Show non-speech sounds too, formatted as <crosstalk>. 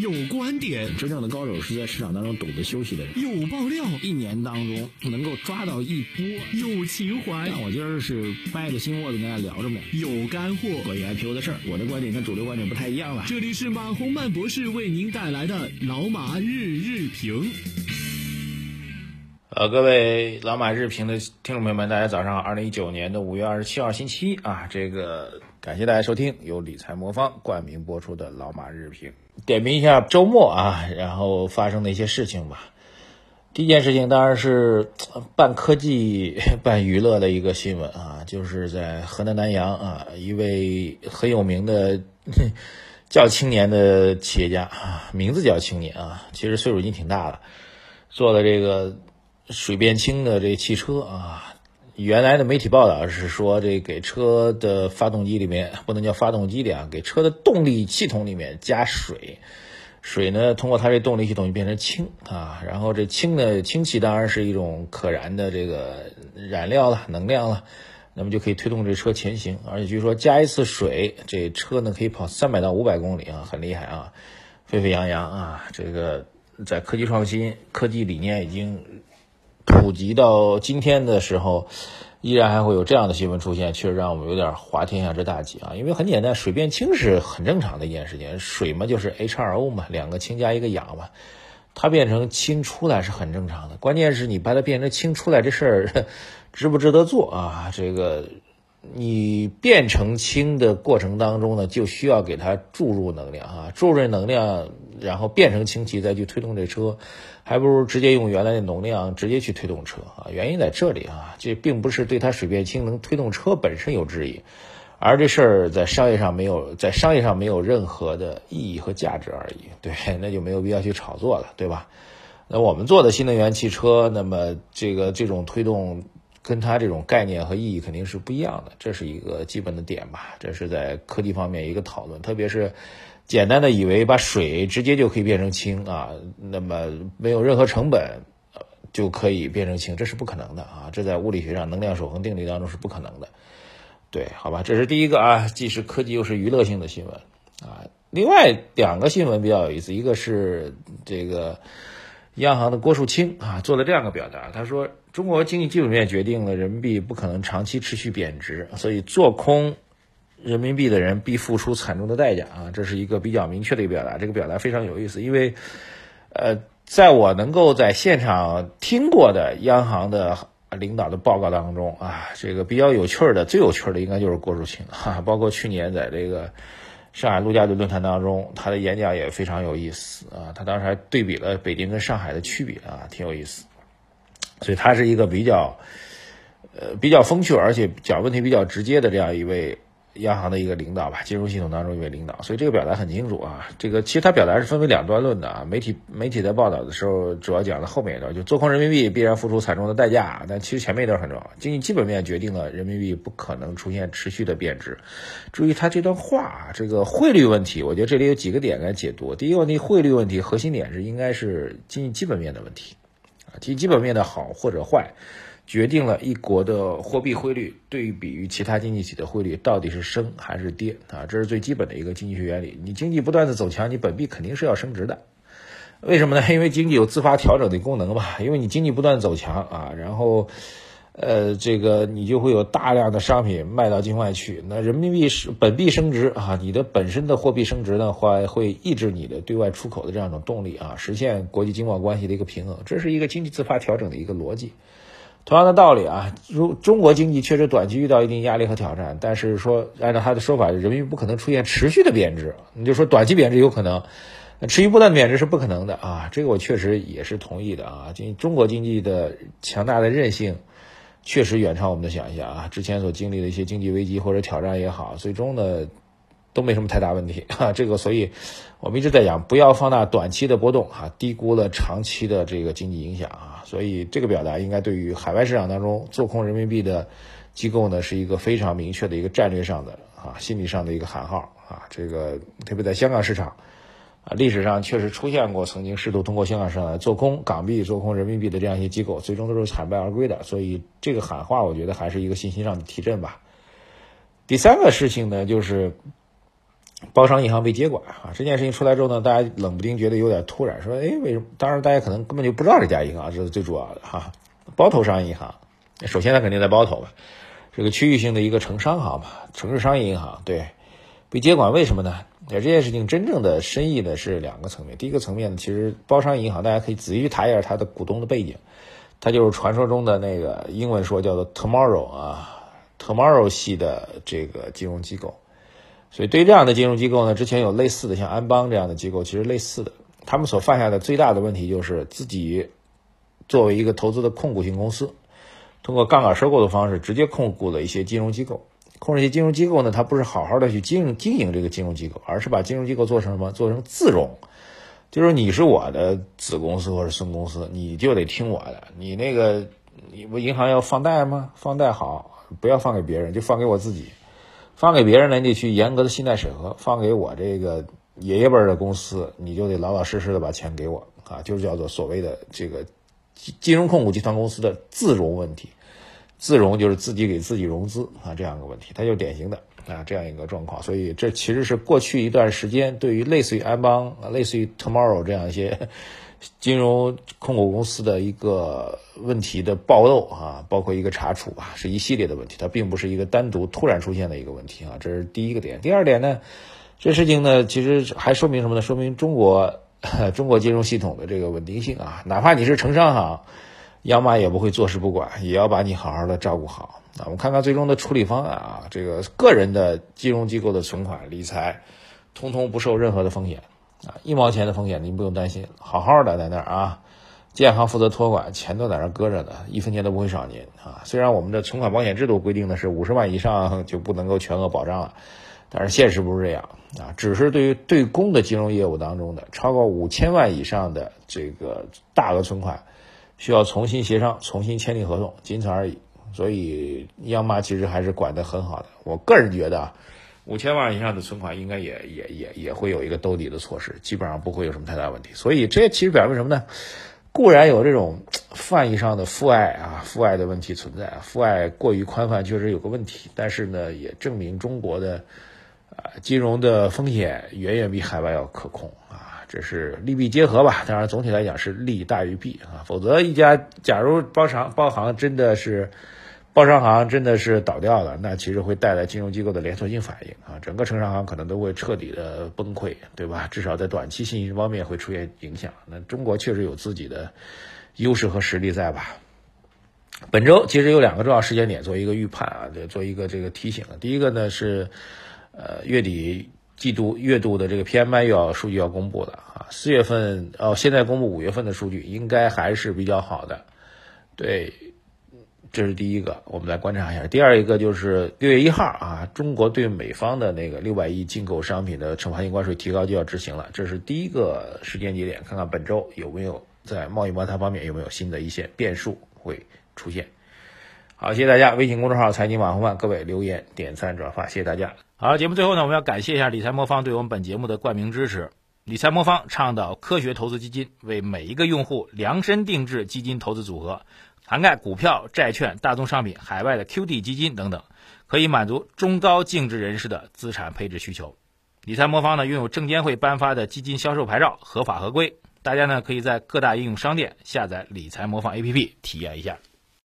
有观点，真正的高手是在市场当中懂得休息的人。有爆料，一年当中能够抓到一波。有情怀，那我今儿是掰着心窝子跟大家聊着呢。有干货，关于 IPO 的事儿，我的观点跟主流观点不太一样了。这里是马洪曼博士为您带来的老马日日评。呃，各位老马日评的听众朋友们，大家早上好！二零一九年的五月二十七号星期一啊，这个感谢大家收听由理财魔方冠名播出的老马日评，点评一下周末啊，然后发生的一些事情吧。第一件事情当然是 <tsk> 半科技 <laughs> 半娱乐的一个新闻啊，就是在河南南阳啊，一位很有名的 <laughs> 叫青年的企业家啊，名字叫青年啊，其实岁数已经挺大了，做的这个。水变清的这汽车啊，原来的媒体报道是说，这给车的发动机里面不能叫发动机里啊，给车的动力系统里面加水，水呢通过它这动力系统就变成氢啊，然后这氢的氢气当然是一种可燃的这个燃料了，能量了，那么就可以推动这车前行，而且据说加一次水，这车呢可以跑三百到五百公里啊，很厉害啊，沸沸扬扬啊，这个在科技创新、科技理念已经。普及到今天的时候，依然还会有这样的新闻出现，确实让我们有点滑天下之大稽啊！因为很简单，水变氢是很正常的一件事情，水嘛就是 H2O 嘛，两个氢加一个氧嘛，它变成氢出来是很正常的。关键是你把它变成氢出来这事儿 <laughs> 值不值得做啊？这个你变成氢的过程当中呢，就需要给它注入能量啊，注入能量，然后变成氢气再去推动这车。还不如直接用原来的能量直接去推动车啊！原因在这里啊，这并不是对它水变氢能推动车本身有质疑，而这事儿在商业上没有在商业上没有任何的意义和价值而已。对，那就没有必要去炒作了，对吧？那我们做的新能源汽车，那么这个这种推动跟它这种概念和意义肯定是不一样的，这是一个基本的点吧？这是在科技方面一个讨论，特别是。简单的以为把水直接就可以变成氢啊，那么没有任何成本，就可以变成氢，这是不可能的啊！这在物理学上能量守恒定律当中是不可能的。对，好吧，这是第一个啊，既是科技又是娱乐性的新闻啊。另外两个新闻比较有意思，一个是这个央行的郭树清啊做了这样的表达，他说中国经济基本面决定了人民币不可能长期持续贬值，所以做空。人民币的人必付出惨重的代价啊！这是一个比较明确的一个表达，这个表达非常有意思，因为，呃，在我能够在现场听过的央行的领导的报告当中啊，这个比较有趣的、最有趣的应该就是郭树清 <laughs> 哈，包括去年在这个上海陆家嘴论坛当中，他的演讲也非常有意思啊，他当时还对比了北京跟上海的区别啊，挺有意思，所以他是一个比较，呃，比较风趣而且讲问题比较直接的这样一位。央行的一个领导吧，金融系统当中一位领导，所以这个表达很清楚啊。这个其实他表达是分为两段论的啊。媒体媒体在报道的时候，主要讲的后面一段，就做空人民币必然付出惨重的代价。但其实前面一段很重要，经济基本面决定了人民币不可能出现持续的贬值。注意他这段话啊，这个汇率问题，我觉得这里有几个点来解读。第一个问题，汇率问题核心点是应该是经济基本面的问题其，基本面的好或者坏。决定了一国的货币汇率对比于其他经济体的汇率到底是升还是跌啊，这是最基本的一个经济学原理。你经济不断的走强，你本币肯定是要升值的。为什么呢？因为经济有自发调整的功能吧。因为你经济不断走强啊，然后，呃，这个你就会有大量的商品卖到境外去。那人民币是本币升值啊，你的本身的货币升值的话，会抑制你的对外出口的这样一种动力啊，实现国际经贸关系的一个平衡。这是一个经济自发调整的一个逻辑。同样的道理啊，如中国经济确实短期遇到一定压力和挑战，但是说按照他的说法，人民币不可能出现持续的贬值。你就说短期贬值有可能，持续不断贬值是不可能的啊。这个我确实也是同意的啊。经中国经济的强大的韧性，确实远超我们的想象啊。之前所经历的一些经济危机或者挑战也好，最终呢。都没什么太大问题哈，<laughs> 这个所以，我们一直在讲不要放大短期的波动哈，低估了长期的这个经济影响啊，所以这个表达应该对于海外市场当中做空人民币的机构呢，是一个非常明确的一个战略上的啊心理上的一个喊号啊，这个特别在香港市场啊，历史上确实出现过曾经试图通过香港市场来做空港币、做空人民币的这样一些机构，最终都是惨败而归的，所以这个喊话我觉得还是一个信心上的提振吧。第三个事情呢，就是。包商银行被接管啊。这件事情出来之后呢，大家冷不丁觉得有点突然，说哎为什么？当然大家可能根本就不知道这家银行，这是最主要的哈。包头商业银行，首先它肯定在包头吧，这个区域性的一个城商行吧，城市商业银行对被接管，为什么呢？这件事情真正的深意呢是两个层面。第一个层面呢，其实包商银行大家可以仔细去查一下它的股东的背景，它就是传说中的那个英文说叫做 Tomorrow 啊，Tomorrow 系的这个金融机构。所以对于这样的金融机构呢，之前有类似的像安邦这样的机构，其实类似的，他们所犯下的最大的问题就是自己作为一个投资的控股型公司，通过杠杆收购的方式直接控股了一些金融机构。控制一些金融机构呢，它不是好好的去经营经营这个金融机构，而是把金融机构做成什么？做成自融，就是你是我的子公司或者孙公司，你就得听我的。你那个，你不银行要放贷吗？放贷好，不要放给别人，就放给我自己。放给别人呢，你得去严格的信贷审核；放给我这个爷爷辈的公司，你就得老老实实的把钱给我啊，就是叫做所谓的这个金融控股集团公司的自融问题。自融就是自己给自己融资啊，这样一个问题，它就是典型的啊这样一个状况。所以这其实是过去一段时间对于类似于安邦、类似于 Tomorrow 这样一些金融控股公司的一个问题的暴露啊，包括一个查处啊，是一系列的问题，它并不是一个单独突然出现的一个问题啊。这是第一个点。第二点呢，这事情呢其实还说明什么呢？说明中国 <laughs> 中国金融系统的这个稳定性啊，哪怕你是城商行。央妈也不会坐视不管，也要把你好好的照顾好。那我们看看最终的处理方案啊，这个个人的金融机构的存款理财，通通不受任何的风险啊，一毛钱的风险您不用担心，好好的在那儿啊，建行负责托管，钱都在那儿搁着呢，一分钱都不会少您啊。虽然我们的存款保险制度规定的是五十万以上就不能够全额保障了，但是现实不是这样啊，只是对于对公的金融业务当中的超过五千万以上的这个大额存款。需要重新协商、重新签订合同，仅此而已。所以央妈其实还是管得很好的。我个人觉得啊，五千万以上的存款应该也也也也会有一个兜底的措施，基本上不会有什么太大问题。所以这其实表明什么呢？固然有这种泛义上的父爱啊、父爱的问题存在，父爱过于宽泛确实有个问题。但是呢，也证明中国的啊金融的风险远远比海外要可控。这是利弊结合吧？当然，总体来讲是利大于弊啊。否则，一家假如包商包行真的是包商行真的是倒掉了，那其实会带来金融机构的连锁性反应啊，整个城商行可能都会彻底的崩溃，对吧？至少在短期信心方面会出现影响。那中国确实有自己的优势和实力在吧？本周其实有两个重要时间点做一个预判啊，做一个这个提醒。第一个呢是呃月底。季度月度的这个 PMI 又要数据要公布了啊，四月份哦，现在公布五月份的数据应该还是比较好的，对，这是第一个，我们来观察一下。第二一个就是六月一号啊，中国对美方的那个六百亿进口商品的惩罚性关税提高就要执行了，这是第一个时间节点，看看本周有没有在贸易摩擦方面有没有新的一些变数会出现。好，谢谢大家，微信公众号财经网红饭，各位留言、点赞、转发，谢谢大家。好，节目最后呢，我们要感谢一下理财魔方对我们本节目的冠名支持。理财魔方倡导科学投资基金，为每一个用户量身定制基金投资组合，涵盖股票、债券、大宗商品、海外的 QD 基金等等，可以满足中高净值人士的资产配置需求。理财魔方呢，拥有证监会颁发的基金销售牌照，合法合规。大家呢，可以在各大应用商店下载理财魔方 APP 体验一下。